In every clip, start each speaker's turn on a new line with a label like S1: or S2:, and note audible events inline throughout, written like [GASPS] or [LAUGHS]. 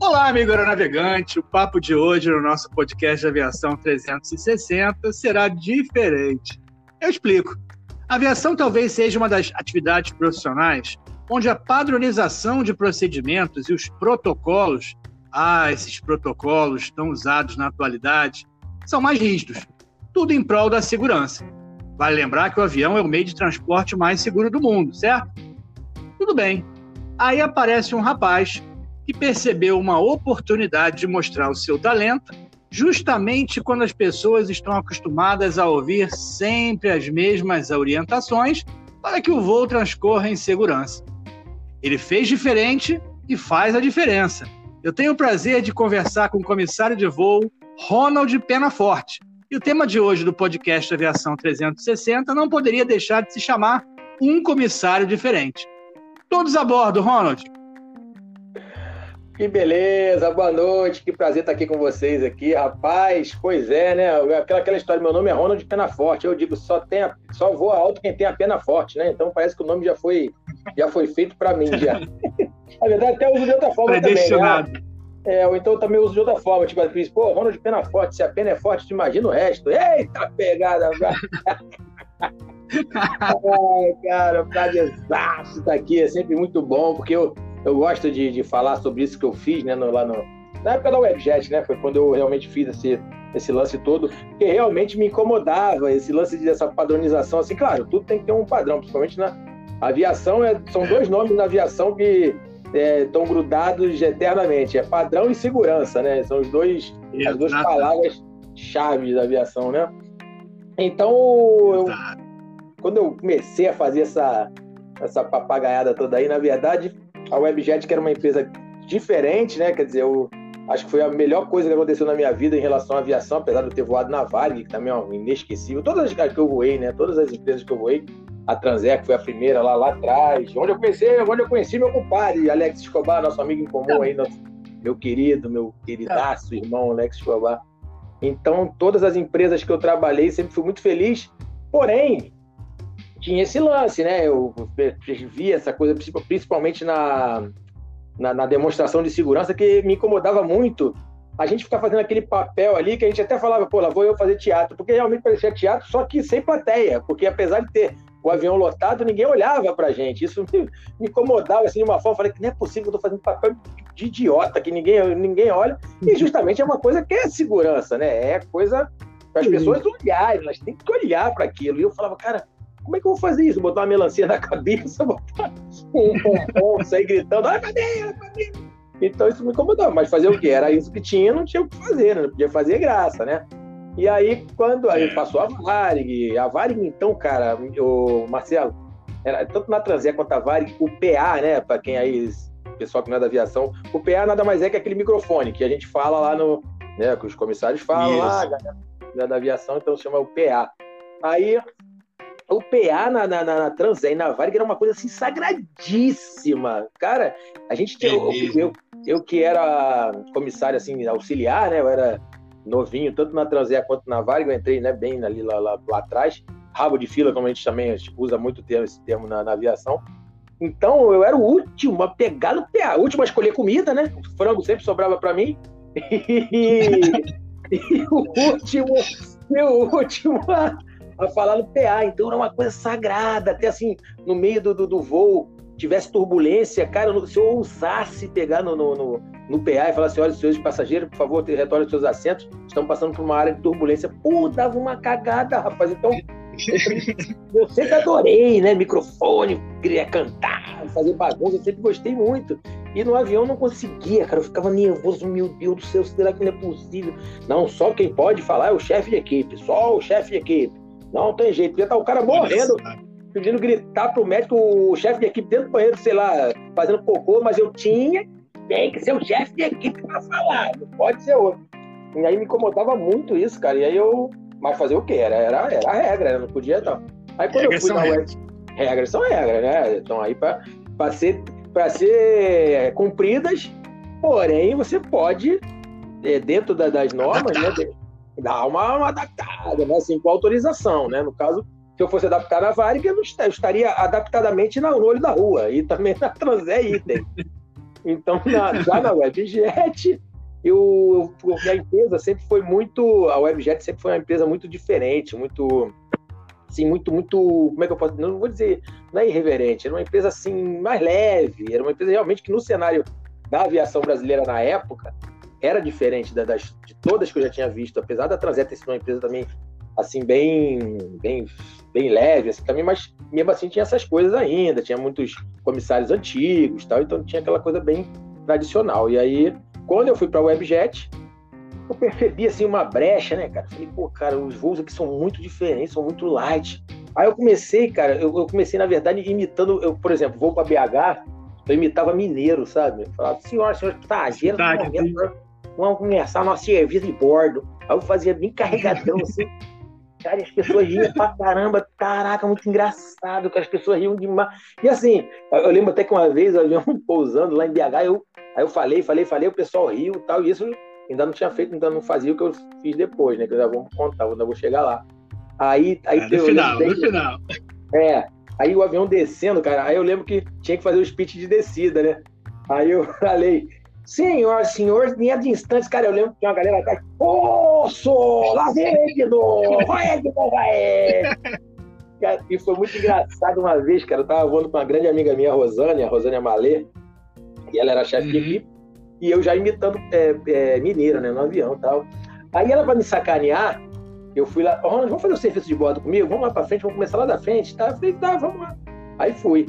S1: Olá, amigo aeronavegante. O papo de hoje no nosso podcast de aviação 360 será diferente. Eu explico. A aviação talvez seja uma das atividades profissionais onde a padronização de procedimentos e os protocolos, ah, esses protocolos tão usados na atualidade, são mais rígidos. Tudo em prol da segurança. Vale lembrar que o avião é o meio de transporte mais seguro do mundo, certo? Tudo bem. Aí aparece um rapaz que percebeu uma oportunidade de mostrar o seu talento, justamente quando as pessoas estão acostumadas a ouvir sempre as mesmas orientações para que o voo transcorra em segurança. Ele fez diferente e faz a diferença. Eu tenho o prazer de conversar com o comissário de voo Ronald Penaforte. E o tema de hoje do podcast Aviação 360 não poderia deixar de se chamar Um Comissário Diferente. Todos a bordo, Ronald.
S2: Que beleza, boa noite, que prazer estar aqui com vocês aqui, rapaz. Pois é, né? Aquela, aquela história, meu nome é Ronald Pena Forte. Eu digo, só tem a, só voa alto quem tem a pena forte, né? Então parece que o nome já foi, já foi feito para mim já. [LAUGHS] Na verdade, até uso de outra forma também, né? É, ou então também uso de outra forma, tipo, pô, Ronald Pena Forte, se a pena é forte, tu imagina o resto. Eita, pegada! [LAUGHS] [LAUGHS] Ai, cara, prazerzaço tá aqui, é sempre muito bom, porque eu eu gosto de, de falar sobre isso que eu fiz, né, no, lá no, na época da Webjet, né, foi quando eu realmente fiz esse, esse lance todo, que realmente me incomodava, esse lance dessa padronização, assim, claro, tudo tem que ter um padrão, principalmente na aviação, é, são dois nomes na aviação que estão é, grudados eternamente, é padrão e segurança, né, são os dois, as duas palavras chaves da aviação, né. Então, eu, quando eu comecei a fazer essa, essa papagaiada toda aí, na verdade, a Webjet, que era uma empresa diferente, né? Quer dizer, eu acho que foi a melhor coisa que aconteceu na minha vida em relação à aviação, apesar de eu ter voado na Varig, que também é um inesquecível. Todas as que eu voei, né? Todas as empresas que eu voei, a Transec foi a primeira lá, lá atrás, onde eu conheci, onde eu conheci meu compadre, Alex Escobar, nosso amigo em comum aí, nosso, meu querido, meu queridaço irmão Alex Escobar. Então, todas as empresas que eu trabalhei, sempre fui muito feliz. Porém, tinha esse lance, né? Eu vi essa coisa, principalmente na, na, na, demonstração de segurança, que me incomodava muito. A gente ficar fazendo aquele papel ali que a gente até falava, pô, lá vou eu fazer teatro, porque realmente parecia teatro, só que sem plateia, porque apesar de ter o avião lotado, ninguém olhava pra gente. Isso me, incomodava assim de uma forma. Falei que não é possível, eu tô fazendo papel de idiota, que ninguém, ninguém olha. E justamente é uma coisa que é segurança, né? É coisa para as pessoas olharem, elas têm que olhar para aquilo. E eu falava, cara, como é que eu vou fazer isso? Botar uma melancia na [LAUGHS] cabeça, botar um pompom, sair gritando, olha cadeira, cadeira. Então isso me incomodava, mas fazer o quê? Era isso que tinha, não tinha o que fazer, né? não podia fazer graça, né? E aí, quando aí passou a Varig, a Varig, então, cara, o Marcelo, era, tanto na Transé quanto a Varig, o PA, né, para quem aí, pessoal que não é da aviação, o PA nada mais é que aquele microfone que a gente fala lá no, né, que os comissários falam isso. lá, galera da aviação, então se chama o PA. Aí o PA na, na, na, na Transé e na Varig era uma coisa assim sagradíssima. Cara, a gente tinha. eu, eu, eu, que era comissário assim, auxiliar, né? Eu era novinho, tanto na Transé quanto na Varig, eu entrei né, bem ali lá, lá, lá atrás. Rabo de fila, como a gente também usa muito termo, esse termo na, na aviação. Então eu era o último a pegar no PA, o último a escolher comida, né? O frango sempre sobrava para mim. [LAUGHS] E, e, o último, e o último a, a falar no PA. Então era uma coisa sagrada, até assim, no meio do, do, do voo, tivesse turbulência, cara, se eu ousasse pegar no, no, no, no PA e falar assim: olha, senhores passageiros, por favor, retornem os seus assentos, estão passando por uma área de turbulência. Pô, dava uma cagada, rapaz. Então, [LAUGHS] eu sempre adorei, né? Microfone, queria cantar, fazer bagunça, eu sempre gostei muito. E no avião não conseguia, cara. Eu ficava nervoso, meu Deus do céu, será que não é possível? Não, só quem pode falar é o chefe de equipe, só o chefe de equipe. Não tem jeito. Podia estar o cara morrendo, pedindo gritar pro médico, o chefe de equipe dentro do banheiro, sei lá, fazendo cocô, mas eu tinha, tem que ser o chefe de equipe para falar, não pode ser outro. E aí me incomodava muito isso, cara. E aí eu. Mas fazer o quê? Era, era, era a regra, não podia não. Aí quando regras eu fui na web. Regras são regras, né? Então aí para ser, pra ser cumpridas, porém você pode, é, dentro da, das normas, né? Dar uma, uma adaptada, né? assim, com autorização, né? No caso, se eu fosse adaptar na Varig, eu, estaria adaptadamente no olho da rua, e também na Transé Item. Então, na, já na Webjet, eu, eu, a empresa sempre foi muito. A Webjet sempre foi uma empresa muito diferente, muito. Assim, muito, muito. Como é que eu posso. Não vou dizer. Não é irreverente, era uma empresa assim, mais leve, era uma empresa realmente que no cenário da aviação brasileira na época era diferente das, de todas que eu já tinha visto, apesar da Transeta ser uma empresa também assim bem bem bem leve assim, também mas mesmo assim tinha essas coisas ainda tinha muitos comissários antigos tal então tinha aquela coisa bem tradicional e aí quando eu fui para a Webjet, eu percebi assim uma brecha, né, cara? Falei, pô, cara, os voos aqui são muito diferentes, são muito light. Aí eu comecei, cara, eu, eu comecei, na verdade, imitando, eu, por exemplo, vou para BH, eu imitava mineiro, sabe? Eu falava, senhora, senhor, passageiro, tá, vamos começar nosso serviço de bordo. Aí eu fazia bem carregadão, assim. Cara, e as pessoas riam pra caramba. Caraca, muito engraçado, que as pessoas riam demais. E assim, eu lembro até que uma vez eu avião [LAUGHS] pousando lá em BH, eu Aí eu falei, falei, falei, o pessoal riu e tal, e isso ainda não tinha feito, ainda não fazia o que eu fiz depois, né? Que eu já vou contar, eu ainda vou chegar lá. Aí, aí
S1: é, no final, no final.
S2: É, aí o avião descendo, cara, aí eu lembro que tinha que fazer o speech de descida, né? Aí eu [LAUGHS] falei, senhor, senhor, nem de instantes, cara, eu lembro que tinha uma galera atrás, poço, lá vem ele de novo, vai de novo, vai! E foi muito engraçado uma vez, cara, eu tava voando com uma grande amiga minha, a Rosânia, a Rosânia Malê, e ela era chefe uhum. de equipe, e eu já imitando é, é, mineira, né, no avião e tal. Aí ela, para me sacanear, eu fui lá, oh, vamos fazer o serviço de bordo comigo? Vamos lá para frente, vamos começar lá da frente, tá? Eu falei, tá, vamos lá. Aí fui.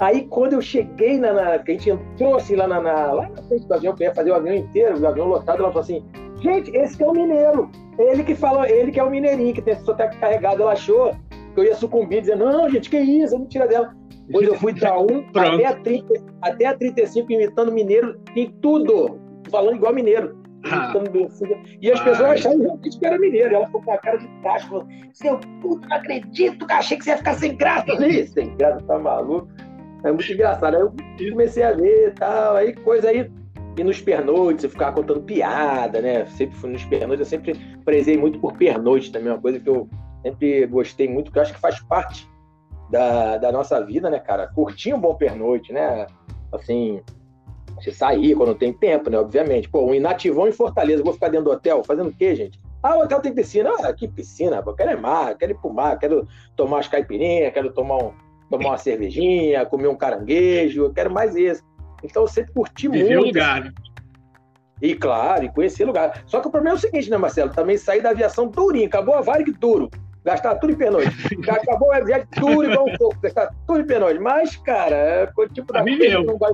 S2: Aí quando eu cheguei na, na que a gente entrou assim lá na, na, lá na frente do avião, que ia fazer o avião inteiro, o avião lotado, ela falou assim, gente, esse que é o mineiro. Ele que falou, ele que é o mineirinho, que tem esse sotaque carregado, ela achou que eu ia sucumbir, dizendo, não, gente, que isso, é mentira dela. Depois eu fui da 1 [LAUGHS] até a, 30, até a 35 imitando mineiro em tudo. Falando igual mineiro. Ah. E as pessoas ah. acharam realmente que era mineiro. Ela ficou com a cara de tacho. Falou: Seu puto, não acredito, cara. Achei que você ia ficar sem graça. sem graça, tá maluco? É muito engraçado. Aí eu comecei a ver e tal. Aí coisa aí. E nos pernoites, eu ficava contando piada, né? Sempre fui nos pernoites. Eu sempre prezei muito por pernoite também. Uma coisa que eu sempre gostei muito, que eu acho que faz parte da, da nossa vida, né, cara? Curtir um bom pernoite, né? Assim, você sair quando tem tempo, né? Obviamente. Pô, um inativão em Fortaleza, vou ficar dentro do hotel fazendo o quê, gente? Ah, o hotel tem piscina. Ah, que piscina, pô. Quero é mar, quero ir pro mar, quero tomar umas caipirinhas, quero tomar, um, tomar uma cervejinha, comer um caranguejo, eu quero mais isso. Então eu sempre curti Viver muito.
S1: lugar, né?
S2: E claro, e conhecer lugar. Só que o problema é o seguinte, né, Marcelo? Também sair da aviação durinho, acabou a Varig duro gastar tudo em pernoite. [LAUGHS] Já acabou o webjet, tudo igual um pouco, gastar tudo em pernoite. Mas, cara, é tipo da coisa não vai,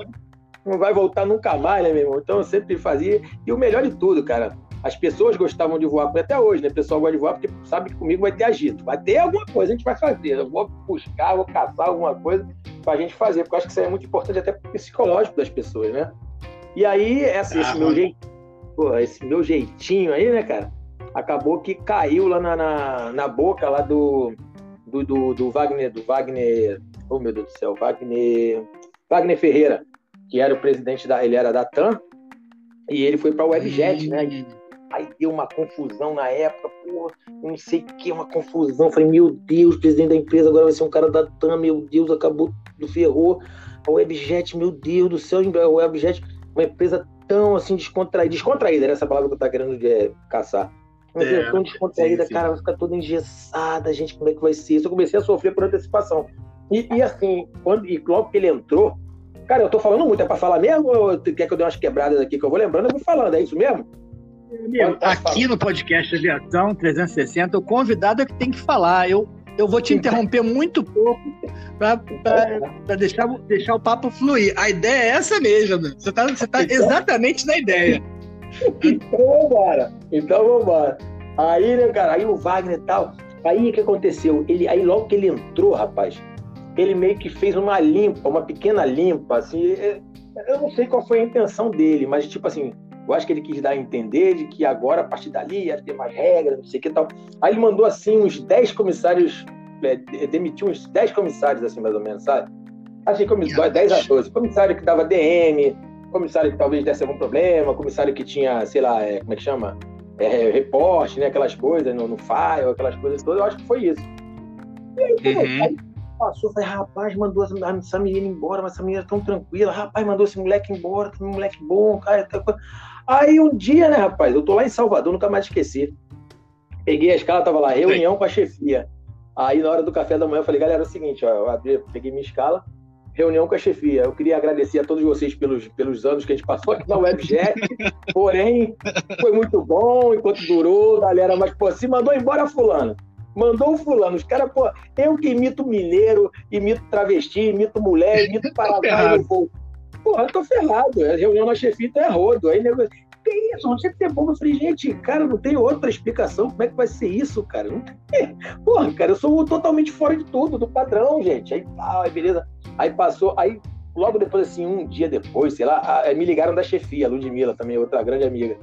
S2: não vai voltar nunca mais, né, meu irmão? Então eu sempre fazia. E o melhor de tudo, cara, as pessoas gostavam de voar, até hoje, né? O pessoal gosta de voar porque sabe que comigo vai ter agito. Vai ter alguma coisa, a gente vai fazer. Eu vou buscar, vou caçar alguma coisa pra gente fazer, porque eu acho que isso é muito importante até pro psicológico das pessoas, né? E aí, essa, esse, ah, meu jeito, esse meu jeitinho aí, né, cara? acabou que caiu lá na, na, na boca lá do, do, do, do, Wagner, do Wagner, oh meu Deus do céu, Wagner, Wagner Ferreira, que era o presidente da, ele era da TAM, e ele foi para o Webjet, né? Aí deu uma confusão na época, pô, não sei o que, uma confusão. Falei, meu Deus, presidente da empresa agora vai ser um cara da TAM, meu Deus, acabou do ferrou. A Webjet, meu Deus do céu, a Webjet, uma empresa tão assim descontraída, descontraída, era essa palavra que eu tava querendo é, caçar mas é, tão descontraída, sim, sim. cara, vai ficar toda engessada, gente, como é que vai ser isso? Eu comecei a sofrer por antecipação. E, e assim, quando, e logo que ele entrou, cara, eu tô falando muito, é pra falar mesmo ou quer que eu dê umas quebradas aqui que eu vou lembrando? Eu vou falando, é isso mesmo?
S1: Aqui no podcast Aviação 360, o convidado é que tem que falar. Eu, eu vou te interromper muito pouco para deixar, deixar o papo fluir. A ideia é essa mesmo, você está você tá então- exatamente na ideia.
S2: então vambora. Então vambora. Aí, né, cara, aí o Wagner e tal. Aí o que aconteceu? Ele, aí logo que ele entrou, rapaz, ele meio que fez uma limpa, uma pequena limpa, assim. É, eu não sei qual foi a intenção dele, mas tipo assim, eu acho que ele quis dar a entender de que agora, a partir dali, ia ter mais regras, não sei o que tal. Aí ele mandou, assim, uns 10 comissários, é, demitiu uns 10 comissários, assim, mais ou menos, sabe? Achei comissário, 10 a 12. Comissário que dava DM, comissário que talvez desse algum problema, comissário que tinha, sei lá, é, como é que chama? É, reporte, né? Aquelas coisas no, no file, aquelas coisas todas, eu acho que foi isso. E aí, uhum. aí, passou, falei, rapaz, mandou essa menina embora, mas essa menina é tão tranquila, rapaz, mandou esse moleque embora, que moleque bom, cara. Aí um dia, né, rapaz, eu tô lá em Salvador, nunca mais esqueci. Peguei a escala, tava lá, reunião com a chefia. Aí na hora do café da manhã eu falei, galera, é o seguinte, ó, eu abri, peguei minha escala, reunião com a chefia. Eu queria agradecer a todos vocês pelos, pelos anos que a gente passou aqui na Webjet, porém, foi muito bom enquanto durou, galera, mas, pô, se mandou embora fulano. Mandou o fulano. Os caras, pô, eu que imito mineiro, imito travesti, imito mulher, imito [LAUGHS] paraguaio no Porra, eu tô ferrado. A reunião na chefia é rodo. Aí, nego, que isso? Não tinha que ter bomba. Eu falei, gente, cara, não tem outra explicação. Como é que vai ser isso, cara? Não tem. [LAUGHS] Porra, cara, eu sou totalmente fora de tudo, do padrão, gente. Aí, tá, aí beleza. Aí passou, aí logo depois, assim, um dia depois, sei lá, me ligaram da chefia, a Ludmilla também, outra grande amiga.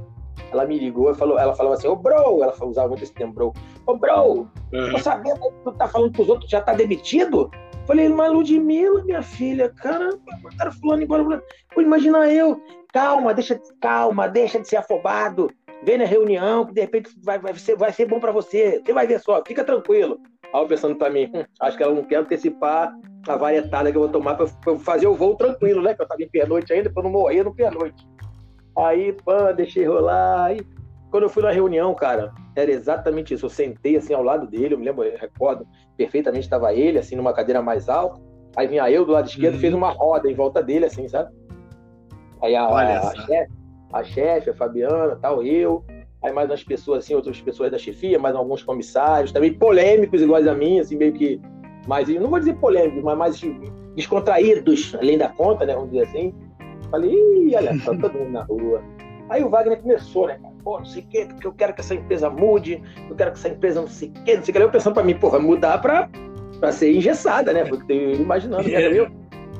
S2: Ela me ligou e falou, ela falava assim, ô bro, ela usava muito esse termo, bro. Ô bro, uhum. tô sabendo que tu tá falando pros outros já tá demitido? Falei, mas Ludmilla, minha filha, caramba, botaram fulano embora. Pô, imagina eu, calma, deixa, calma, deixa de ser afobado. Vem na reunião, que de repente vai, vai, ser, vai ser bom para você. Você vai ver só, fica tranquilo. Aí pensando para mim, hum, acho que ela não quer antecipar a varietada que eu vou tomar para fazer o voo tranquilo, né? Que eu tava em pernoite ainda, para não morrer no pernoite. Aí, pã, deixei rolar. Aí, quando eu fui na reunião, cara, era exatamente isso. Eu sentei assim ao lado dele, eu me lembro, eu recordo perfeitamente, estava ele, assim, numa cadeira mais alta. Aí vinha eu do lado esquerdo, uhum. fez uma roda em volta dele, assim, sabe? Aí a, a, chefe, a chefe, a Fabiana, tal, eu. Aí mais umas pessoas, assim, outras pessoas da chefia, mais alguns comissários, também polêmicos iguais a mim, assim, meio que mais, não vou dizer polêmicos, mas mais descontraídos, além da conta, né, vamos dizer assim. Falei, ih, olha só, todo mundo na rua. Aí o Wagner começou, né, cara? Pô, não sei o quê, porque eu quero que essa empresa mude, eu quero que essa empresa não sei o quê, não sei o quê. Eu pensando pra mim, porra, mudar pra, pra ser engessada, né? Foi o que eu imaginando. Né? Eu,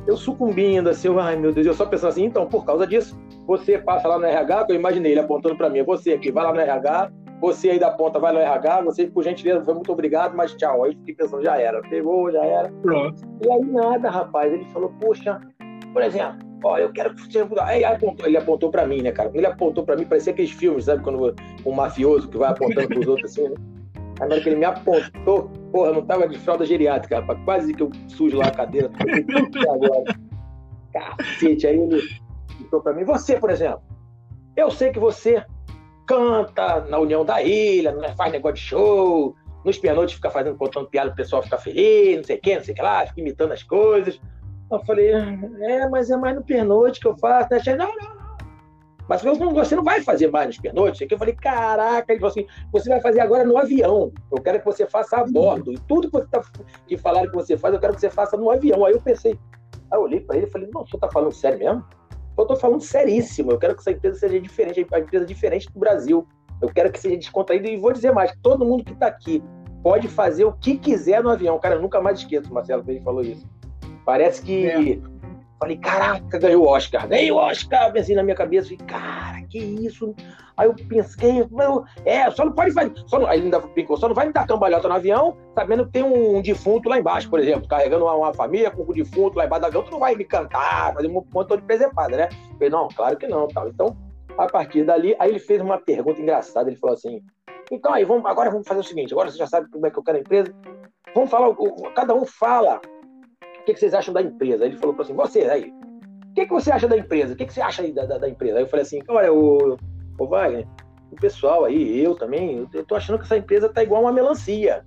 S2: eu sucumbindo, assim, eu, ai meu Deus, eu só pensando assim, então, por causa disso, você passa lá no RH, que eu imaginei ele apontando pra mim, você aqui, vai lá no RH, você aí da ponta vai no RH, você, por gentileza, foi muito obrigado, mas tchau. Aí fiquei pensando, já era, pegou, já era. Pronto. E aí nada, rapaz, ele falou, poxa, por exemplo, ó, eu quero que você. Aí apontou, ele apontou pra mim, né, cara? Quando ele apontou pra mim, parecia aqueles filmes, sabe? Quando um mafioso que vai apontando pros outros assim, né? Na hora que ele me apontou, porra, eu não tava de fralda geriátrica, rapaz. Quase que eu sujo lá a cadeira. [LAUGHS] agora. Cacete, aí ele falou pra mim, você, por exemplo, eu sei que você canta na União da Ilha, né, faz negócio de show, nos pernoites fica fazendo, contando piada, o pessoal fica feliz, não sei o que, não sei o que lá, fica imitando as coisas. Eu falei, é, mas é mais no pernoite que eu faço. Né? Não, não, não. Mas você não vai fazer mais nos pernoites. Eu falei, caraca, ele falou assim, você vai fazer agora no avião. Eu quero que você faça a bordo. E tudo que, você tá, que falaram que você faz, eu quero que você faça no avião. Aí eu pensei, aí eu olhei para ele e falei, não, o senhor tá falando sério mesmo? Eu tô falando seríssimo. Eu quero que essa empresa seja diferente, a empresa diferente do Brasil. Eu quero que seja descontraído. E vou dizer mais, todo mundo que está aqui pode fazer o que quiser no avião. Cara, eu nunca mais esqueço, Marcelo, que ele falou isso. Parece que. É. Falei, caraca, ganhou o Oscar. Ganhei o Oscar, pensei na minha cabeça. Falei, cara, que isso? Aí eu pensei, meu, é, só não pode fazer. Só não, aí ele ainda brincou, só não vai me dar cambalhota no avião, sabendo que tem um, um defunto lá embaixo, por exemplo, carregando uma, uma, família com um defunto lá embaixo do avião, tu não vai me cantar, fazer um montão de presepada, né? Eu falei, não, claro que não, tal. Então, a partir dali, aí ele fez uma pergunta engraçada, ele falou assim, então aí, vamos, agora vamos fazer o seguinte, agora você já sabe como é que eu quero a empresa, vamos falar, cada um fala o que, que vocês acham da empresa? Ele falou para assim, você aí, o que, que você acha da empresa? O que, que você acha aí da, da, da empresa? Aí eu falei assim, olha, o, o Wagner, o pessoal aí, eu também, eu, tô achando que essa empresa tá igual uma melancia.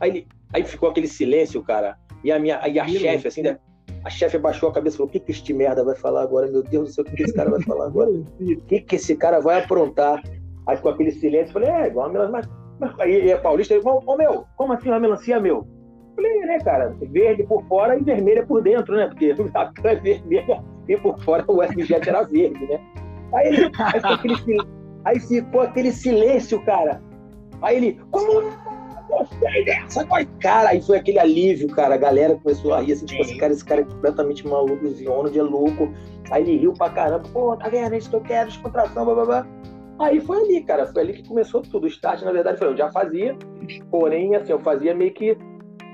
S2: Aí, ele, aí ficou aquele silêncio, cara, e a minha, e a chefe, assim, né? a chefe abaixou a cabeça e falou, o que, que este merda vai falar agora? Meu Deus do céu, o que, que esse cara vai falar agora? O que, que esse cara vai aprontar? Aí ficou aquele silêncio, eu falei, é, igual uma melancia, mas, mas aí é paulista, ele falou, ô meu, como assim uma melancia, meu? Falei, né, cara? Verde por fora e vermelha por dentro, né? Porque [LAUGHS] a cor é vermelha e por fora o Westjet era verde, né? Aí, ele, aí, ficou aquele, aí ficou aquele silêncio, cara. Aí ele, como gostei dessa Cara, aí foi aquele alívio, cara. A galera começou a rir, assim, tipo, esse cara, esse cara é completamente maluco, esse de é louco. Aí ele riu pra caramba, pô, tá vendo? É isso que eu quero, descontração, blá blá blá. Aí foi ali, cara, foi ali que começou tudo. O start, na verdade, foi eu já fazia, porém, assim, eu fazia meio que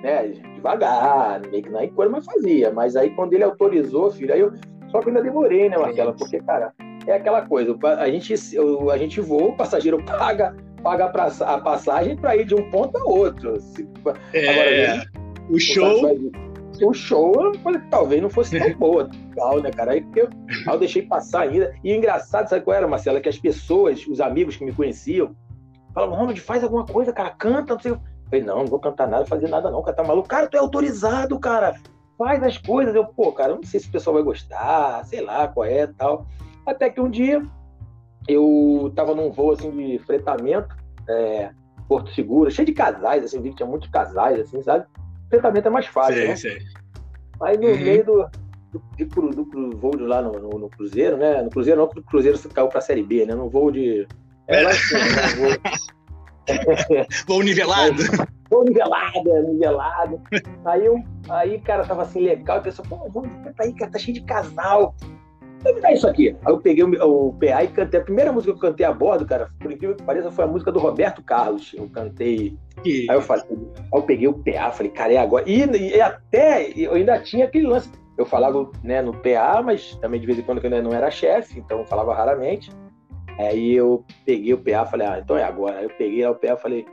S2: né, devagar, meio que na coisa, mas fazia. Mas aí quando ele autorizou, filho, aí eu só que ainda demorei, né, Marcela? Porque, cara, é aquela coisa, a gente, a gente voa, o passageiro paga, paga a passagem para ir de um ponto a outro.
S1: É. Agora, O show.
S2: O show talvez não fosse tão boa, legal, né, cara? Aí eu, aí eu deixei passar ainda. E o engraçado, sabe qual era, Marcela? Que as pessoas, os amigos que me conheciam, falavam, Ronald, faz alguma coisa, cara, canta, não sei. Eu falei, não, não vou cantar nada, fazer nada, não, cara, tá maluco. Cara, tu é autorizado, cara. Faz as coisas. Eu, pô, cara, não sei se o pessoal vai gostar, sei lá qual é tal. Até que um dia eu tava num voo assim de fretamento, é, Porto Seguro, cheio de casais, assim, vi que tinha muitos casais, assim, sabe? Fretamento é mais fácil, sei, né? Sei. Aí no uhum. meio do, do, do, do, voo de lá no, no, no, Cruzeiro, né? No Cruzeiro não, porque o Cruzeiro caiu pra Série B, né? No voo de... É, lá assim, né? [LAUGHS] [LAUGHS]
S1: voo nivelado.
S2: Nivelado, é, nivelado. Aí, eu, aí, cara, tava assim, legal, e o pessoal, pô, vamos, tá aí, cara, tá cheio de casal me dá isso aqui. Aí eu peguei o, o PA e cantei. A primeira música que eu cantei a bordo, cara, por incrível que pareça, foi a música do Roberto Carlos. Eu cantei. Que... Aí eu falei, aí eu peguei o PA, falei, cara, é agora. E, e, até eu ainda tinha aquele lance. Eu falava né, no PA, mas também de vez em quando eu ainda não era chefe, então eu falava raramente. Aí eu peguei o PA, falei, ah, então é agora. Aí eu peguei o PA e falei,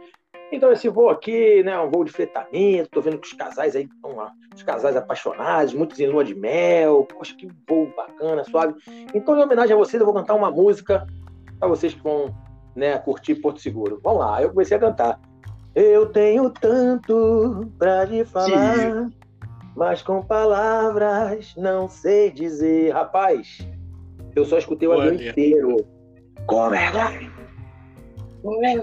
S2: então, esse voo aqui, né, um voo de fretamento, tô vendo que os casais aí estão lá, os casais apaixonados, muitos em lua de mel, poxa, que voo bacana, suave. Então, em homenagem a vocês, eu vou cantar uma música para vocês que vão, né, curtir Porto Seguro. Vamos lá, eu comecei a cantar. Eu tenho tanto para lhe falar, Sim. mas com palavras não sei dizer. Rapaz, eu só escutei o avião inteiro. Como é? Como é?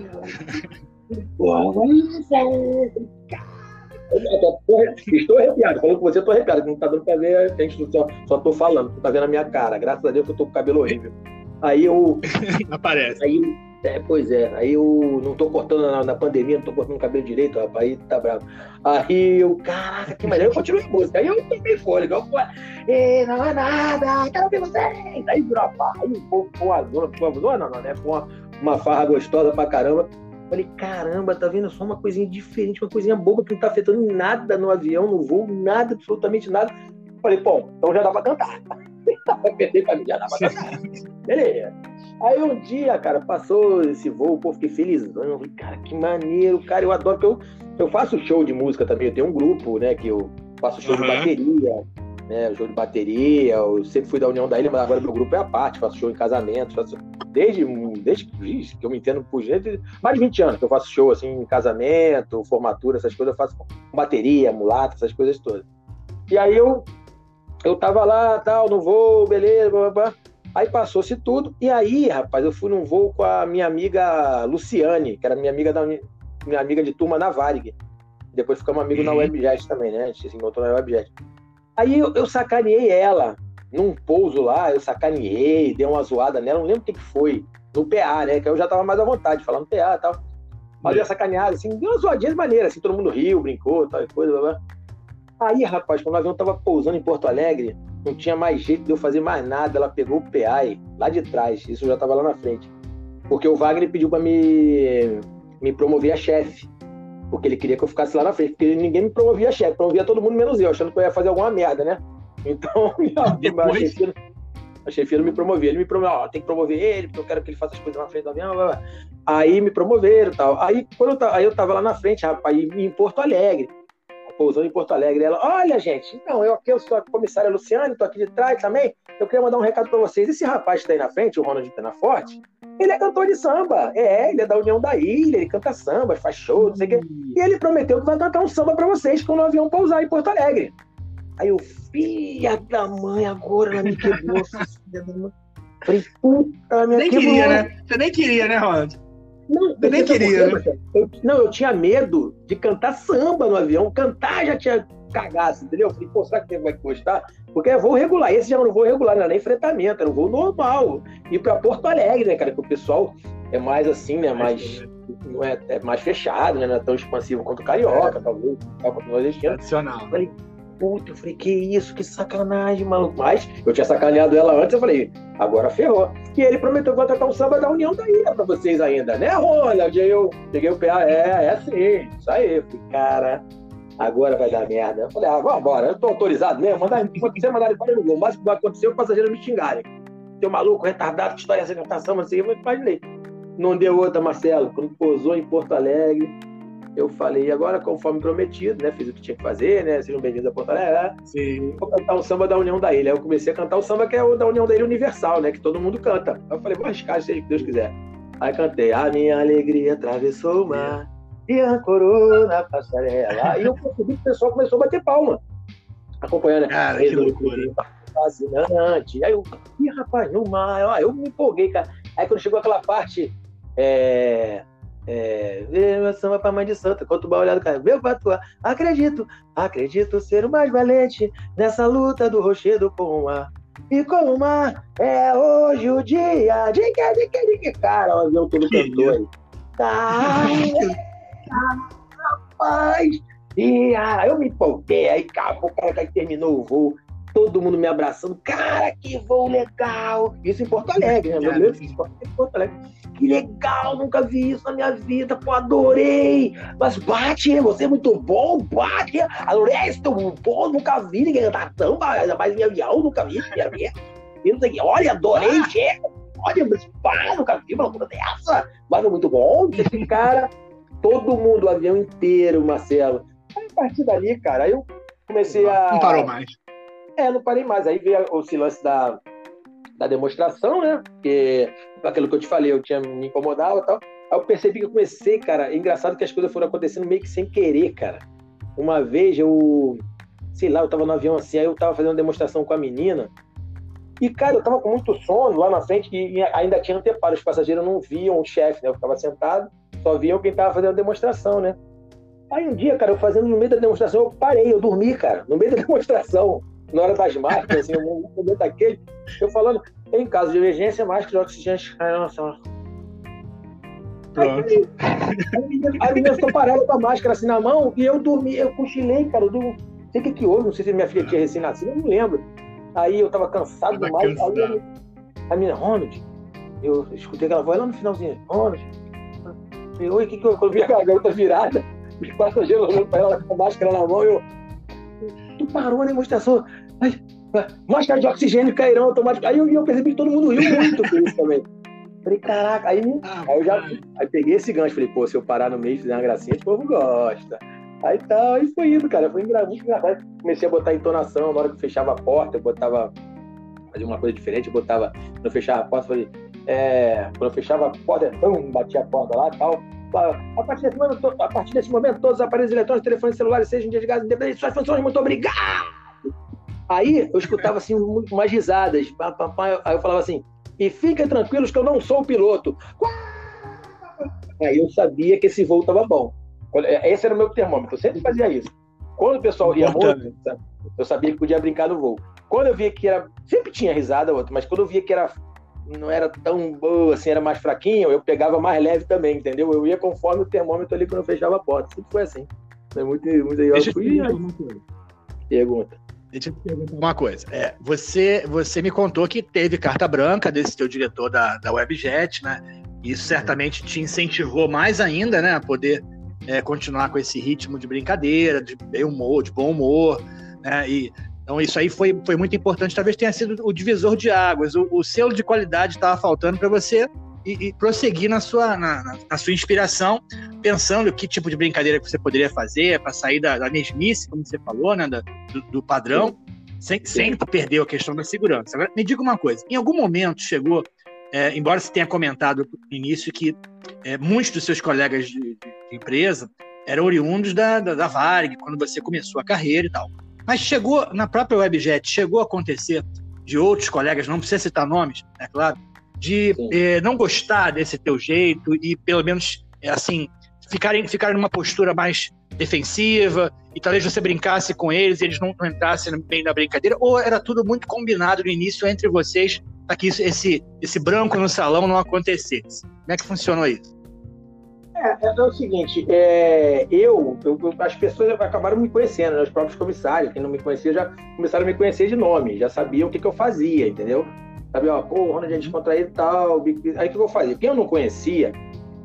S2: Estou arrepiado. Falando com você, estou arrepiado. Não está dando para ver, a gente só, só tô falando. Tu tá vendo a minha cara. Graças a Deus que eu tô com o cabelo horrível. Aí eu. [LAUGHS]
S1: Aparece.
S2: Aí, é, pois é. Aí eu não tô cortando na, na pandemia, não tô cortando o cabelo direito, rapaz. Aí tá bravo. Aí eu, caraca, que maneiro. Eu continuei música. Aí eu tomei fôlego. Eu falei, não é nada, quero ver vocês. Aí virou a farra. Aí o povo com a zona, com a zona, não, não, né? Uma, uma farra gostosa pra caramba. Falei, caramba, tá vendo só uma coisinha diferente, uma coisinha boba que não tá afetando nada no avião, no voo, nada, absolutamente nada. Falei, pô, então já dá pra cantar. [LAUGHS] Perder pra mim, já dá pra cantar. Beleza. Aí um dia, cara, passou esse voo, pô, fiquei felizão. Cara, que maneiro, cara, eu adoro que eu, eu faço show de música também. Eu tenho um grupo, né, que eu faço show uhum. de bateria né? Show de bateria, eu sempre fui da União da Ilha, mas agora meu grupo é a parte, faço show em casamento, faço desde, desde que eu me entendo por gente, mais de 20 anos que eu faço show assim em casamento, formatura, essas coisas, eu faço bateria, mulata, essas coisas todas. E aí eu eu tava lá, tal, no voo, beleza, blá, blá, blá. Aí passou-se tudo, e aí, rapaz, eu fui num voo com a minha amiga Luciane, que era minha amiga da minha amiga de turma na Varig. Depois ficamos amigos uhum. na Webjet também, né? A gente se encontrou na Webjet. Aí eu, eu sacaneei ela num pouso lá, eu sacaneei, dei uma zoada nela, não lembro o que, que foi, no PA, né? Que eu já tava mais à vontade, falando PA e tal. Mas deu uma sacaneada, assim, deu uma zoadinha de maneira, assim, todo mundo riu, brincou, tal coisa, blá, blá. Aí, rapaz, quando o avião tava pousando em Porto Alegre, não tinha mais jeito de eu fazer mais nada. Ela pegou o PA lá de trás, isso já tava lá na frente. Porque o Wagner pediu para me, me promover a chefe porque ele queria que eu ficasse lá na frente, porque ninguém me promovia chefe, promovia todo mundo menos eu, achando que eu ia fazer alguma merda, né? Então, [LAUGHS] Depois... a, chefia, a chefia não me promovia, ele me promoveu, ó, tem que promover ele, porque eu quero que ele faça as coisas na frente do avião, blá, blá. aí me promoveram e tal. Aí, quando eu, aí eu tava lá na frente, rapaz, em Porto Alegre, pousando em Porto Alegre. Ela, olha, gente, então, eu aqui, eu sou a comissária Luciane, tô aqui de trás também. Eu queria mandar um recado para vocês. Esse rapaz que tá aí na frente, o Ronald Penaforte, ele é cantor de samba. É, ele é da União da Ilha, ele canta samba, faz show, não sei o quê. E ele prometeu que vai cantar um samba para vocês quando o avião pousar em Porto Alegre. Aí eu, filha da mãe, agora ela me quebrou. [LAUGHS] filha da mãe. Falei, puta, minha
S1: Nem queria, né? Você nem queria, né, Ronald?
S2: Não, eu nem queria. Né? Eu, não, eu tinha medo de cantar samba no avião. Cantar já tinha cagaço, entendeu? Eu falei, pô, será que vai gostar? Porque é voo regular. Esse já não voo regular, não era nem enfrentamento, era um voo normal. Ir para Porto Alegre, né, cara? Que o pessoal é mais assim, né? Mais, não é, é mais fechado, né? Não é tão expansivo quanto o Carioca, é. talvez. Quanto o nordestino.
S1: Tradicional.
S2: Eu falei, puta, eu falei, que isso, que sacanagem, maluco. Mas eu tinha sacaneado ela antes, eu falei, agora ferrou. E ele prometeu contratar um samba da União da Ilha pra vocês ainda, né? Aí eu peguei o PA, é, é assim, isso aí. Falei, cara, agora vai dar merda. Eu falei, ah, vambora, eu tô autorizado mesmo, mandar, você mandar ele para no gol, o máximo que vai acontecer é o passageiro me xingarem. Seu maluco, retardado, que história essa samba, assim, eu imaginei. Não deu outra, Marcelo, quando pousou em Porto Alegre, eu falei, agora, conforme prometido, né? Fiz o que tinha que fazer, né? Sejam bem-vindos a Porto Alegre. Sim. Vou cantar o samba da União da Ilha. Aí eu comecei a cantar o samba que é o da União da Ilha Universal, né? Que todo mundo canta. Aí eu falei, vou arriscar, seja o que Deus quiser. Aí cantei, a minha alegria atravessou o mar e ancorou na passarela. E eu percebi que o pessoal começou a bater palma, acompanhando.
S1: Cara, que loucura.
S2: Fascinante. Aí eu, ih, rapaz, no mar. Eu me empolguei, cara. Aí quando chegou aquela parte. É, é, meu samba pra mãe de santa, quanto o olhado cara, meu patua, acredito, acredito ser o mais valente nessa luta do rochedo com o mar. E com o mar é hoje o dia. Dica, dica, dica. Cara, o avião todo cantou aí. Tá, [LAUGHS] rapaz. E ah, eu me empolguei, aí acabou, o cara que terminou o voo todo mundo me abraçando. Cara, que voo legal! Isso em Porto Alegre, né? Meu Deus, em Porto Alegre. Que legal, nunca vi isso na minha vida, pô, adorei! Mas bate, você é muito bom, bate! Adorei isso, bom, nunca vi ninguém cantar tão, mais em avião, nunca vi, minha vida. E não sei o que, olha, adorei, ah. chega! Olha, mas pá, nunca vi uma loucura dessa! Mas é muito bom, cara, todo mundo, o avião inteiro, Marcelo. Aí, a partir dali, cara, aí eu comecei a.
S1: Não parou mais.
S2: É, não parei mais. Aí veio o lance da, da demonstração, né? Porque aquilo que eu te falei, eu tinha me incomodava e tal. Aí eu percebi que eu comecei, cara. É engraçado que as coisas foram acontecendo meio que sem querer, cara. Uma vez eu, sei lá, eu tava no avião assim, aí eu tava fazendo uma demonstração com a menina. E, cara, eu tava com muito sono lá na frente e ainda tinha anteparo. Os passageiros não viam o chefe, né? Eu ficava sentado, só viam quem tava fazendo a demonstração, né? Aí um dia, cara, eu fazendo no meio da demonstração, eu parei, eu dormi, cara, no meio da [LAUGHS] demonstração na hora das máscaras, assim, um momento daquele, eu falando, em caso de emergência, máscara de oxigênio. Nossa. Aí, a menina ficou parada com a máscara assim na mão e eu dormi, eu cochilei, cara. Eu não sei o que, que houve, não sei se minha filha tinha recém-nascido, eu não lembro. Aí eu tava cansado demais. Aí a, a menina, Ronald, eu escutei aquela voz lá no finalzinho, Ronald. Oi, o que que eu, quando vi a garganta virada, os passageiros olhando pra ela com a máscara na mão, eu tu parou a demonstração. Mas, máscara de oxigênio cairão automático. Aí eu, percebi que todo mundo riu muito com isso também. Falei, caraca, aí, ah, aí eu já aí peguei esse gancho, falei, pô, se eu parar no meio e fizer uma gracinha, o povo gosta. Aí tal, aí foi indo, cara. Foi muito engraçado. Comecei a botar entonação, na hora que fechava a porta, eu botava. Fazia uma coisa diferente, eu botava. Quando eu fechava a porta, falei. É, quando eu fechava a porta, pum, batia a porta lá e tal. A partir, desse momento, a partir desse momento, todos os aparelhos eletrônicos, telefones celulares, sejam desligados, independente suas funções, muito obrigado! Aí eu escutava assim umas risadas. Aí eu falava assim, e fiquem tranquilos que eu não sou o piloto. Aí eu sabia que esse voo estava bom. Esse era o meu termômetro, eu sempre fazia isso. Quando o pessoal ria muito, eu sabia que podia brincar no voo. Quando eu via que era. Sempre tinha risada, outro, mas quando eu via que era não era tão boa, assim, era mais fraquinho, eu pegava mais leve também, entendeu? Eu ia conforme o termômetro ali quando eu fechava a porta. Sempre foi assim. Foi muito, muito. Deixa fui, Pergunta.
S1: Deixa eu te perguntar uma coisa. É, você, você me contou que teve carta branca desse teu diretor da, da Webjet, né? Isso certamente te incentivou mais ainda, né? A poder é, continuar com esse ritmo de brincadeira, de bem humor, de bom humor, né? E então, isso aí foi, foi muito importante. Talvez tenha sido o divisor de águas. O, o selo de qualidade estava faltando para você e, e, prosseguir na sua, na, na, sua inspiração, pensando que tipo de brincadeira que você poderia fazer para sair da, da, mesmice, como você falou, né, da, do, do, padrão, sem, sem perder a questão da segurança. Agora, me diga uma coisa: em algum momento chegou, é, embora você tenha comentado no início que é, muitos dos seus colegas de, de, empresa eram oriundos da, da, da Varig, quando você começou a carreira e tal. Mas chegou, na própria Webjet, chegou a acontecer de outros colegas, não precisa citar nomes, é claro, de eh, não gostar desse teu jeito e pelo menos, eh, assim, ficarem, ficarem numa postura mais defensiva e talvez você brincasse com eles e eles não, não entrassem bem na brincadeira, ou era tudo muito combinado no início entre vocês para que isso, esse, esse branco no salão não acontecesse? Como é que funcionou isso?
S2: É, é, o seguinte, é, eu, eu, as pessoas acabaram me conhecendo, né, os próprios comissários, quem não me conhecia já começaram a me conhecer de nome, já sabiam o que, que eu fazia, entendeu? Sabia, ó, pô, Ronald é descontraído e tal, aí o que, que eu fazia? Quem eu não conhecia,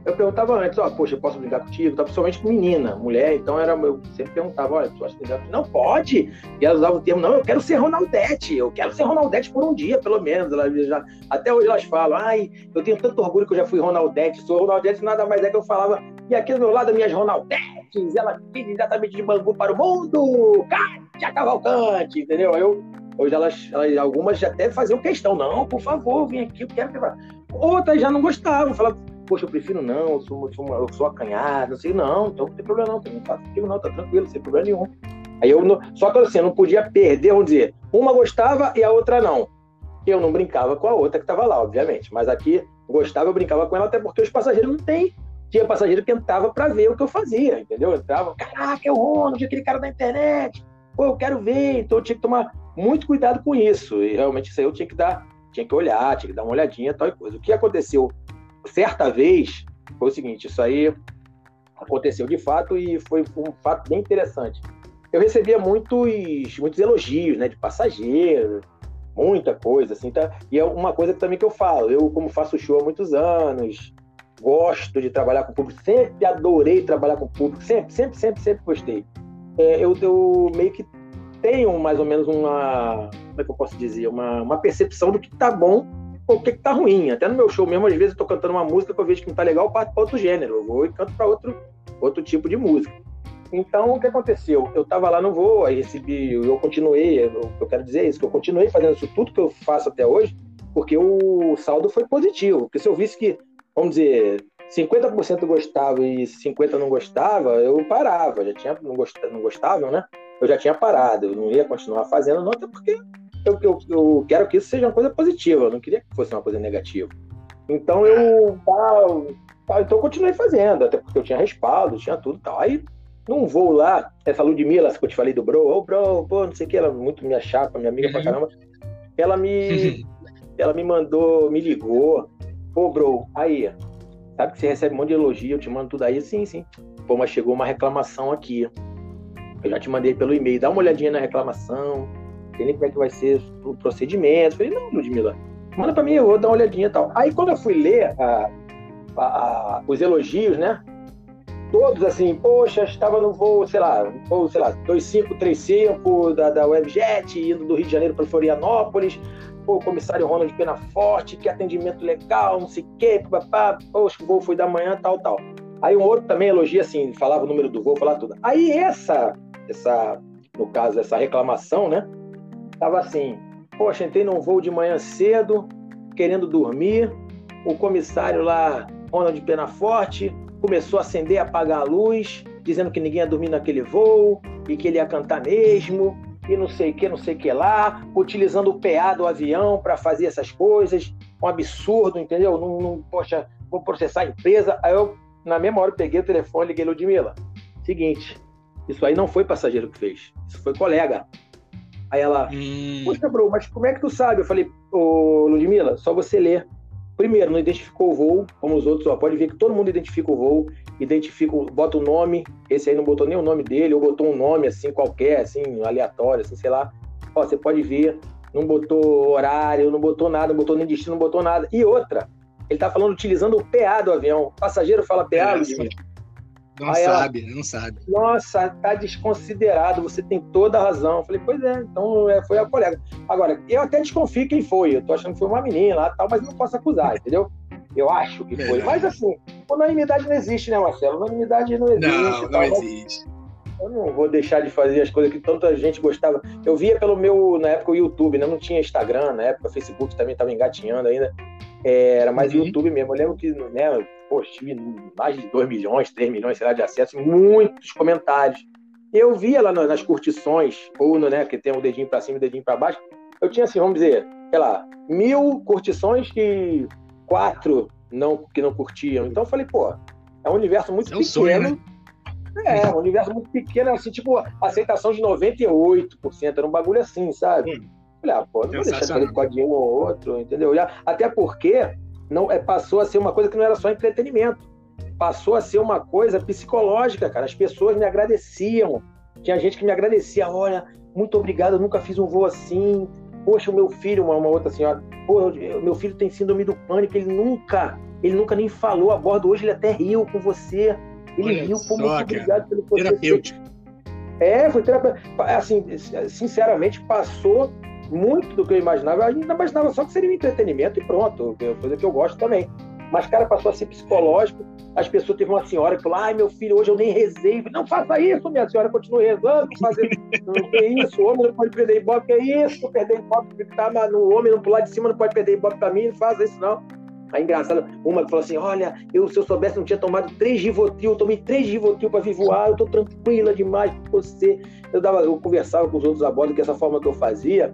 S2: eu perguntava antes, ó, poxa, eu posso brincar contigo? Tá, principalmente com menina, mulher, então era, eu sempre perguntava, olha, tu acha que não pode? E elas usavam o termo, não, eu quero ser Ronaldete, eu quero ser Ronaldete por um dia, pelo menos. Elas já, até hoje elas falam, ai, eu tenho tanto orgulho que eu já fui Ronaldete, sou Ronaldete, nada mais é que eu falava, e aqui do meu lado, minhas Ronaldete, Cavalcantes, ela vem diretamente de Bangu para o mundo, Kátia Cavalcante, entendeu? Eu, hoje elas, elas, algumas já até faziam questão, não, por favor, vem aqui, eu quero que Outras já não gostavam, falavam, poxa, eu prefiro não, eu sou, sou, eu sou acanhado, não sei, não, então não tem problema não, não faço contigo não, tá tranquilo, sem problema nenhum. Aí eu, não, só que assim, eu não podia perder, vamos dizer, uma gostava e a outra não. Eu não brincava com a outra que estava lá, obviamente, mas aqui gostava, eu brincava com ela, até porque os passageiros não têm. Tinha passageiro que entrava para ver o que eu fazia, entendeu? Entrava, caraca, é o Ronald, aquele cara da internet, pô, eu quero ver, então eu tinha que tomar muito cuidado com isso, e realmente isso aí eu tinha que dar, tinha que olhar, tinha que dar uma olhadinha, tal e coisa. O que aconteceu certa vez foi o seguinte, isso aí aconteceu de fato e foi um fato bem interessante. Eu recebia muitos, muitos elogios, né, de passageiro, muita coisa, assim, tá? E é uma coisa também que eu falo, eu como faço show há muitos anos, gosto de trabalhar com o público, sempre adorei trabalhar com o público, sempre, sempre, sempre, sempre gostei. É, eu, eu meio que tenho mais ou menos uma, como é que eu posso dizer, uma, uma percepção do que tá bom o que, que tá ruim. Até no meu show mesmo, às vezes eu tô cantando uma música que eu vejo que não tá legal, eu parto para outro gênero, eu vou e canto para outro, outro tipo de música. Então, o que aconteceu? Eu estava lá no voo, aí recebi, eu continuei, eu, eu quero dizer isso, que eu continuei fazendo isso tudo que eu faço até hoje, porque o saldo foi positivo. Porque se eu visse que, vamos dizer, 50% gostava e 50% não gostava, eu parava. Já tinha, não, gostava, não gostavam, né? Eu já tinha parado, eu não ia continuar fazendo, não, até porque eu, eu, eu quero que isso seja uma coisa positiva, eu não queria que fosse uma coisa negativa. Então eu, tá, então eu continuei fazendo, até porque eu tinha respaldo, tinha tudo e tal. Aí num voo lá, essa Ludmilla, que eu te falei do bro, ô oh, bro, pô, não sei o que, ela muito minha chapa, minha amiga uhum. pra caramba. Ela me, [LAUGHS] ela me mandou, me ligou, pô, bro, aí, sabe que você recebe um monte de elogio, eu te mando tudo aí? Sim, sim. Pô, mas chegou uma reclamação aqui. Eu já te mandei pelo e-mail, dá uma olhadinha na reclamação, entende como é que vai ser o procedimento. Falei, não, Ludmilla, manda pra mim, eu vou dar uma olhadinha e tal. Aí quando eu fui ler a, a, os elogios, né? todos assim, poxa, estava no voo, sei lá, voo, sei lá, 2535 da, da Webjet, indo do Rio de Janeiro para Florianópolis, pô, comissário Ronald Penaforte, que atendimento legal, não sei o quê, papá, poxa, o voo foi da manhã, tal, tal. Aí um outro também elogia assim, falava o número do voo, falava tudo. Aí essa, essa, no caso, essa reclamação, né, tava assim, poxa, entrei num voo de manhã cedo, querendo dormir, o comissário lá, Ronald Penaforte, começou a acender e apagar a luz, dizendo que ninguém ia dormir naquele voo e que ele ia cantar mesmo e não sei o que, não sei o que lá, utilizando o PA do avião para fazer essas coisas, um absurdo, entendeu? Não, não, poxa, vou processar a empresa. Aí eu, na mesma hora, peguei o telefone e liguei Ludmilla. Seguinte, isso aí não foi passageiro que fez, isso foi colega. Aí ela, hum. poxa, bro, mas como é que tu sabe? Eu falei, ô Ludmilla, só você ler primeiro, não identificou o voo, como os outros, ó, pode ver que todo mundo identifica o voo, identifica, bota o nome, esse aí não botou nem o nome dele, ou botou um nome assim qualquer, assim, aleatório, assim, sei lá. Ó, você pode ver, não botou horário, não botou nada, não botou nem destino, não botou nada. E outra, ele tá falando utilizando o PA do avião. O passageiro fala PA, é,
S1: não Aí sabe, ela, não sabe.
S2: Nossa, tá desconsiderado, você tem toda a razão. Eu falei, pois é, então é, foi a colega. Agora, eu até desconfio quem foi, eu tô achando que foi uma menina lá tal, mas não posso acusar, [LAUGHS] entendeu? Eu acho que foi. Mas assim, unanimidade não existe, né, Marcelo? Unanimidade não existe.
S1: Não, não tal, existe.
S2: Eu não vou deixar de fazer as coisas que tanta gente gostava. Eu via pelo meu, na época, o YouTube, né? Não tinha Instagram, na época, o Facebook também estava engatinhando ainda. É, era mais uhum. YouTube mesmo. Eu lembro que, né, poxa, tive mais de 2 milhões, 3 milhões, sei lá, de acessos, muitos comentários. Eu via lá nas curtições, ou no, né, que tem o um dedinho para cima e o um dedinho para baixo, eu tinha assim, vamos dizer, sei lá, mil curtições e quatro não, que não curtiam. Então eu falei, pô, é um universo muito é um pequeno. Sonho, né? É, um universo muito pequeno, assim, tipo, aceitação de 98%, era um bagulho assim, sabe? Hum. Falei, ah, pô, não vou deixar de fazer com um ou outro, entendeu? Até porque não é, passou a ser uma coisa que não era só entretenimento. Passou a ser uma coisa psicológica, cara. As pessoas me agradeciam. Tinha gente que me agradecia, olha, muito obrigado, eu nunca fiz um voo assim. Poxa, o meu filho, uma, uma outra senhora, pô, meu filho tem síndrome do pânico, ele nunca, ele nunca nem falou a bordo, hoje ele até riu com você. Ele olha riu, pô, muito obrigado pelo
S1: Terapêutico.
S2: É, foi terapêutico. Assim, sinceramente, passou muito do que eu imaginava. Eu imaginava só que seria um entretenimento e pronto, coisa que eu gosto também. Mas, cara, passou a ser psicológico. As pessoas, teve uma senhora que falou: ai, meu filho, hoje eu nem rezei. Não faça isso, minha senhora, continue rezando, fazendo. [LAUGHS] não que isso, o homem não pode perder ibope, que é isso, perder ibope, tá, mas o homem não pular de cima não pode perder ibope pra mim, não faz isso, não. Aí engraçado, uma que falou assim: Olha, eu se eu soubesse não tinha tomado três Rivotril, eu tomei três Rivotril para vir voar, eu tô tranquila demais com você. Eu, dava, eu conversava com os outros a bordo que essa forma que eu fazia,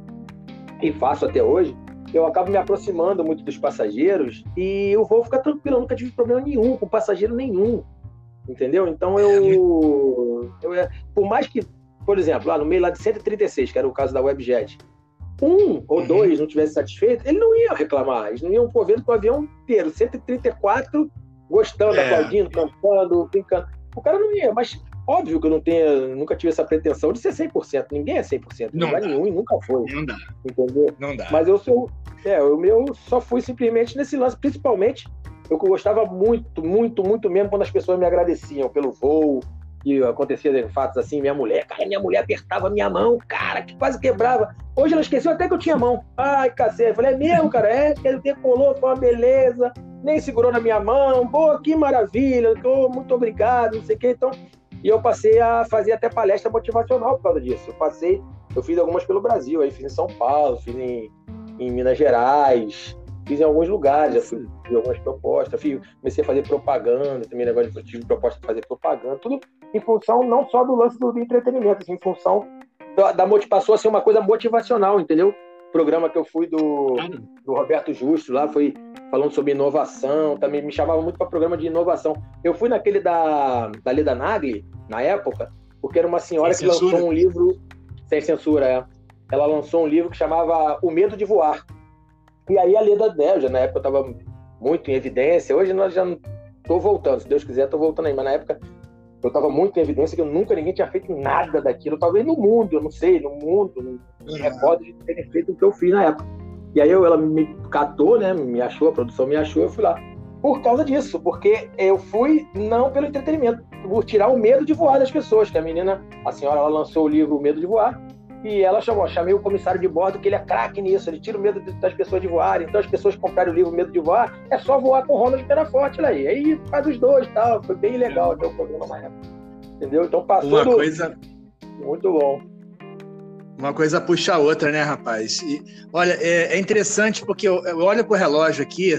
S2: e faço até hoje, eu acabo me aproximando muito dos passageiros e eu vou ficar tranquilo, eu nunca tive problema nenhum com passageiro nenhum. Entendeu? Então eu, eu por mais que, por exemplo, lá no meio lá de 136, que era o caso da Webjet, um ou uhum. dois não tivesse satisfeito, ele não ia reclamar. Eles não iam por vendo com o avião inteiro, 134, gostando, é. aplaudindo, cantando, brincando. O cara não ia, mas óbvio que eu não tenho, nunca tive essa pretensão de ser 100%. Ninguém é 100%, não lugar nenhum e nunca foi.
S1: Não dá.
S2: Entendeu?
S1: Não dá.
S2: Mas eu sou, é, o meu só fui simplesmente nesse lance, principalmente eu gostava muito, muito, muito mesmo quando as pessoas me agradeciam pelo voo, que acontecia fatos assim, minha mulher, cara, minha mulher apertava minha mão, cara, que quase quebrava. Hoje ela esqueceu até que eu tinha mão. Ai, cacete. Eu falei, é mesmo, cara, é, que ele decolou, foi uma beleza, nem segurou na minha mão, pô, que maravilha, tô, muito obrigado, não sei o que. Então, e eu passei a fazer até palestra motivacional por causa disso. Eu passei, eu fiz algumas pelo Brasil, aí fiz em São Paulo, fiz em, em Minas Gerais, fiz em alguns lugares, já fui, fiz algumas propostas, fiz, comecei a fazer propaganda, também negócio de tive proposta de fazer propaganda, tudo em função não só do lance do, do entretenimento, assim, em função da, da motivação, assim, uma coisa motivacional, entendeu? O programa que eu fui do, do Roberto Justo lá foi falando sobre inovação, também me chamava muito para programa de inovação. Eu fui naquele da, da Leda Nagli, na época, porque era uma senhora sem que censura. lançou um livro, sem censura, é. Ela lançou um livro que chamava O Medo de Voar. E aí a Leda Del, já na época eu estava muito em evidência, hoje nós já estou voltando, se Deus quiser, estou voltando aí, mas na época eu estava muito em evidência que eu nunca ninguém tinha feito nada daquilo, talvez no mundo, eu não sei, no mundo, não me recordo de terem feito o que eu fiz na época. E aí eu, ela me catou, né, me achou, a produção me achou, eu fui lá. Por causa disso, porque eu fui não pelo entretenimento, por tirar o medo de voar das pessoas, que a menina, a senhora, ela lançou o livro O Medo de Voar, e ela chamou, chamei o comissário de bordo, que ele é craque nisso, ele tira o medo das pessoas de voar. Então, as pessoas comprarem o livro Medo de Voar, é só voar com o Ronald Peraforte aí. Aí faz os dois e tal. Foi bem legal até o programa na época. Entendeu? Então passou.
S1: Uma do... coisa.
S2: Muito bom.
S1: Uma coisa puxa a outra, né, rapaz? E, olha, é, é interessante porque eu, eu olho pro relógio aqui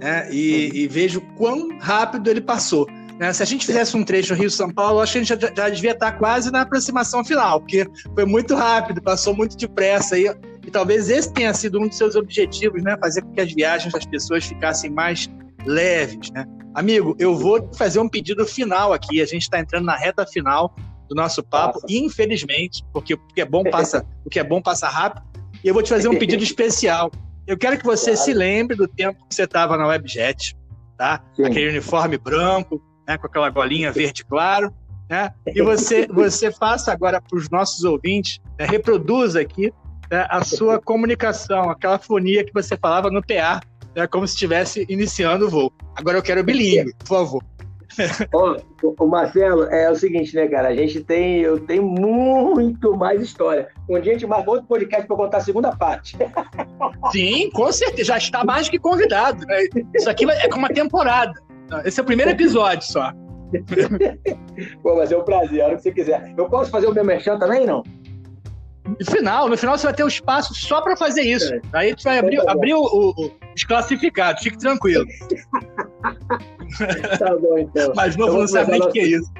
S1: né, e, uhum. e vejo quão rápido ele passou. Né? Se a gente fizesse um trecho Rio-São Paulo, acho que a gente já, já, devia estar quase na aproximação final, porque foi muito rápido, passou muito depressa. E, e talvez esse tenha sido um dos seus objetivos, né? fazer com que as viagens das pessoas ficassem mais leves. Né? Amigo, eu vou fazer um pedido final aqui. A gente está entrando na reta final do nosso papo, Passa. infelizmente, porque o que é bom passa, [LAUGHS] o que é bom passa rápido. E eu vou te fazer um pedido especial. Eu quero que você claro. se lembre do tempo que você estava na Webjet, tá? Sim. Aquele uniforme branco, né, com aquela golinha verde claro, né? E você, [LAUGHS] você faça agora para os nossos ouvintes, né, reproduza aqui né, a sua comunicação, aquela fonia que você falava no PA, né, como se estivesse iniciando o voo. Agora eu quero bilíngue, por favor.
S2: Ô, o Marcelo, é o seguinte, né, cara? A gente tem, eu tenho muito mais história. Um dia a gente marcou outro podcast para contar a segunda parte.
S1: Sim, com certeza. Já está mais que convidado. Né? Isso aqui é como uma temporada. Esse é o primeiro episódio só. [LAUGHS]
S2: Pô, mas é um prazer, a hora que você quiser. Eu posso fazer o meu merchan também, não?
S1: No final, no final você vai ter um espaço só para fazer isso. É. Aí a gente vai abrir, abrir o, o, os classificados, fique tranquilo.
S2: tá bom, então. [LAUGHS]
S1: Mas novo então, não sabe nem o nosso... que é isso.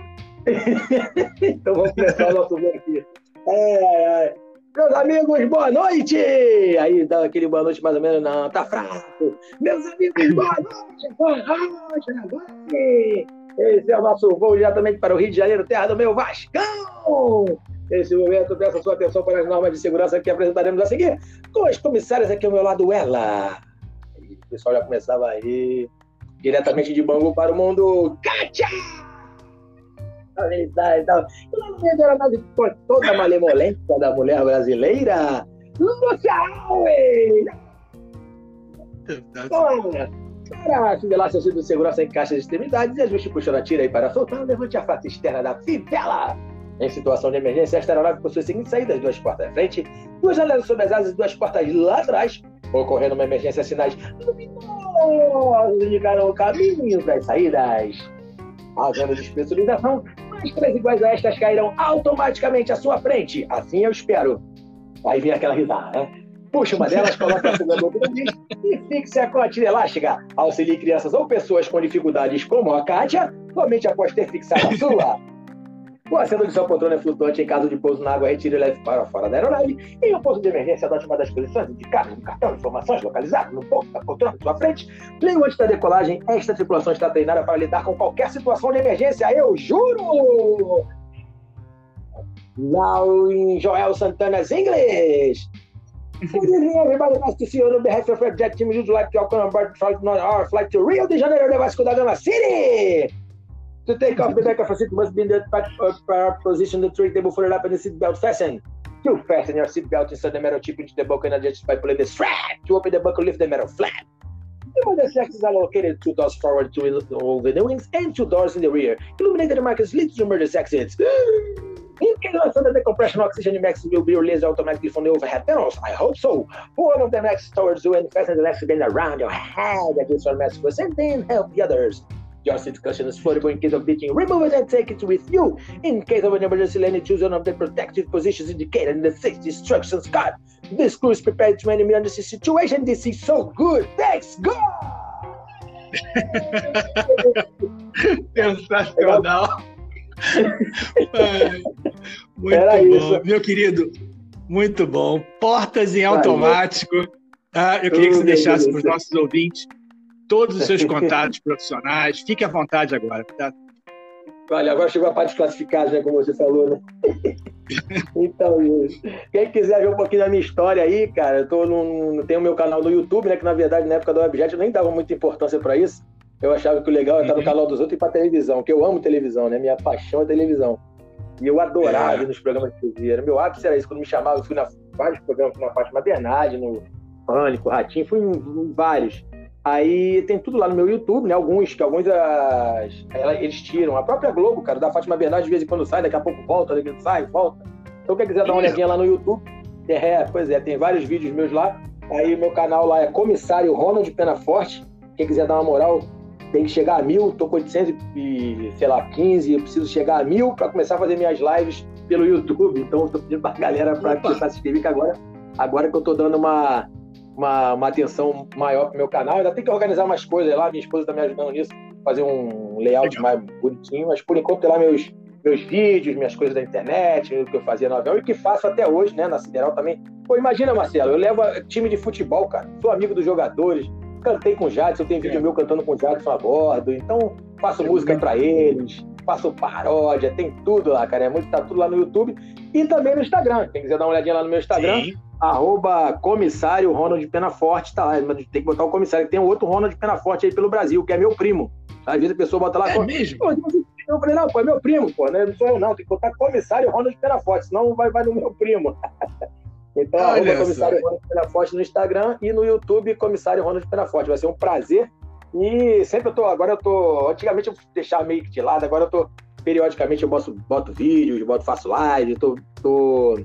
S1: [LAUGHS]
S2: então vamos começar o nosso aqui. Ai, ai. Meus amigos, boa noite! Aí dá aquele boa noite mais ou menos, não, tá fraco. Meus amigos, boa noite, boa noite. Esse é o nosso voo diretamente para o Rio de Janeiro, terra do meu Vascão. Nesse momento, peço sua atenção para as normas de segurança que apresentaremos a seguir. Com os comissários aqui ao meu lado, ela. O pessoal já começava aí. Diretamente de Bangu para o mundo, Kátia! Então, com toda a malemolência da mulher brasileira, Lúcia Alves! Para afivelar seu cinto de segurança em caixa de extremidades e ajuste puxando a tira aí para soltar, levante a face externa da fivela. Em situação de emergência, esta aeronave possui as seguintes saídas: duas portas à frente, duas janelas sob as asas e duas portas lá atrás. Ocorrendo uma emergência, sinais luminosos indicarão o caminho das saídas. Havendo despressurização, mais três iguais a estas cairão automaticamente à sua frente. Assim eu espero. Aí vem aquela risada, né? Puxa uma delas, coloque a segunda boca do e fixe a cotilha elástica. Auxilie crianças ou pessoas com dificuldades como a Kátia, somente após ter fixado a sua. O assento de sua poltrona é flutuante em caso de pouso na água, retire e leve para fora da aeronave. Em um ponto de emergência, adote uma das posições indicadas no cartão de informações localizado no ponto da poltrona sua frente. Leio antes da decolagem, esta tripulação está treinada para lidar com qualquer situação de emergência, eu juro! Now in Joel Santana's English. Good evening, everybody. Nice to see you on behalf of our jet team. Would you like to welcome aboard our flight to Rio de Janeiro, de Vasco da Gama City? To take off, the back of a seat must be in the back position, the tray table folded up and the seat belt fastened. To fasten your seat belt inside the metal chip into the buckle and adjust by pulling the strap. To open the buckle, lift the metal flap. The mother sections are located two doors forward to over the wings and two doors in the rear. Illuminated markers lead to emergency exits. [GASPS] In case of sudden decompression, oxygen max will be released automatically from the overhead panels. I hope so. Pull One of the max towards you and fasten the next bend around your head against your mask first and then help the others. Your seat cushion is foldable in case of leaking. Remove it and take it with you. In case of an emergency landing, choose one of the protective positions indicated in the safety instructions card. This crew is prepared to any emergency situation. This is so good. Thanks, God! [LAUGHS]
S1: Sensacional. [LAUGHS] muito Era bom. Isso. Meu querido, muito bom. Portas em automático. Ah, eu queria que você deixasse para os nossos ouvintes todos os seus [LAUGHS] contatos profissionais. Fique à vontade agora. Tá?
S2: Olha, agora chegou a parte classificada, né, como você falou, né? [LAUGHS] então, quem quiser ver um pouquinho da minha história aí, cara, eu tô no, tenho o meu canal no YouTube, né? Que na verdade, na época do Webjet, eu nem dava muita importância para isso. Eu achava que o legal era estar no uhum. canal dos outros e pra televisão, que eu amo televisão, né? Minha paixão é televisão. E eu adorava é. nos programas de TV. Era meu ápice era isso. Quando me chamava, eu fui na vários programas, fui na Fátima Bernardi, no Pânico, Ratinho, fui em vários. Aí tem tudo lá no meu YouTube, né? Alguns, que alguns as, eles tiram. A própria Globo, cara, da Fátima Bernardes, de vez em quando sai, daqui a pouco volta, daqui sai, volta. Então, quem quiser dar uma olhadinha lá no YouTube, é, pois é, tem vários vídeos meus lá. Aí meu canal lá é Comissário Ronald Penaforte. Quem quiser dar uma moral, tem que chegar a mil. Tô com 800 e, sei lá, 15. Eu preciso chegar a mil para começar a fazer minhas lives pelo YouTube. Então, tô pedindo pra galera para se inscrever, que agora, agora que eu tô dando uma uma, uma atenção maior pro meu canal. Ainda tem que organizar umas coisas lá, minha esposa está me ajudando nisso, fazer um layout mais bonitinho, mas por enquanto tem lá meus, meus vídeos, minhas coisas da internet, o que eu fazia no avião e que faço até hoje, né, na Sideral também. Pô, imagina, Marcelo, eu levo time de futebol, cara, sou amigo dos jogadores, cantei com o Jadson, tem vídeo é. meu cantando com o Jadson a bordo, então faço música para eles, faço paródia, tem tudo lá, cara, é muito, tá tudo lá no YouTube e também no Instagram. Quem quiser dar uma olhadinha lá no meu Instagram, Sim arroba comissário Ronald Penaforte, tá lá, mas tem que botar o comissário, tem um outro Ronald Penaforte aí pelo Brasil, que é meu primo. Às vezes a pessoa bota lá...
S1: É mesmo?
S2: Eu falei, não, pô, é meu primo, pô, né? não sou eu não, tem que botar comissário Ronald Penaforte, senão vai, vai no meu primo. [LAUGHS] então, Olha arroba comissário Ronald Penaforte no Instagram e no YouTube, comissário Ronald Penaforte. Vai ser um prazer e sempre eu tô, agora eu tô, antigamente eu deixava meio que de lado, agora eu tô, periodicamente eu boto, boto vídeos, boto, faço live, tô, tô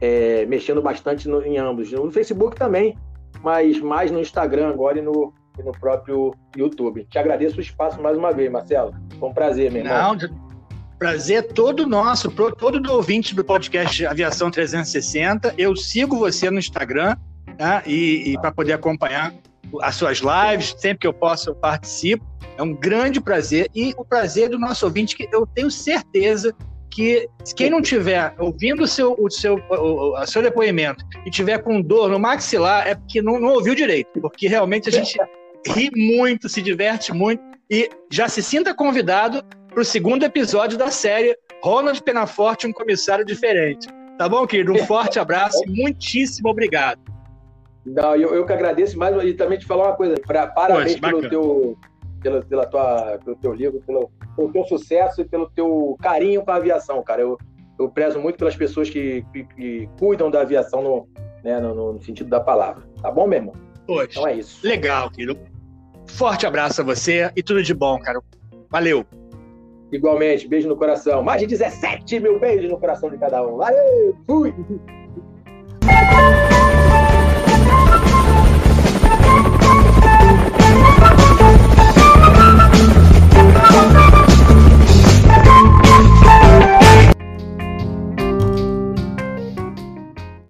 S2: é, mexendo bastante no, em ambos. No Facebook também, mas mais no Instagram agora e no, e no próprio YouTube. Te agradeço o espaço mais uma vez, Marcelo. Foi um prazer, meu irmão.
S1: Prazer todo nosso, todo do ouvinte do podcast Aviação 360. Eu sigo você no Instagram tá? e, e para poder acompanhar as suas lives, sempre que eu posso eu participo. É um grande prazer e o prazer do nosso ouvinte que eu tenho certeza que quem não tiver ouvindo o seu, o seu, o, o seu depoimento e tiver com dor no maxilar é porque não, não ouviu direito, porque realmente a gente ri muito, se diverte muito e já se sinta convidado para o segundo episódio da série Ronald Penaforte, um comissário diferente. Tá bom, querido? Um forte abraço e muitíssimo obrigado.
S2: Não, eu, eu que agradeço mais e também te falar uma coisa. Pra, parabéns Poxa, pelo teu pela, pela tua, pelo teu livro, pelo, pelo teu sucesso e pelo teu carinho com a aviação, cara. Eu, eu prezo muito pelas pessoas que, que, que cuidam da aviação no, né, no, no, sentido da palavra. Tá bom, meu irmão?
S1: Poxa, então é isso. Legal, querido. Forte abraço a você e tudo de bom, cara. Valeu.
S2: Igualmente, beijo no coração. Mais de 17 mil beijos no coração de cada um. Valeu! Fui! [LAUGHS]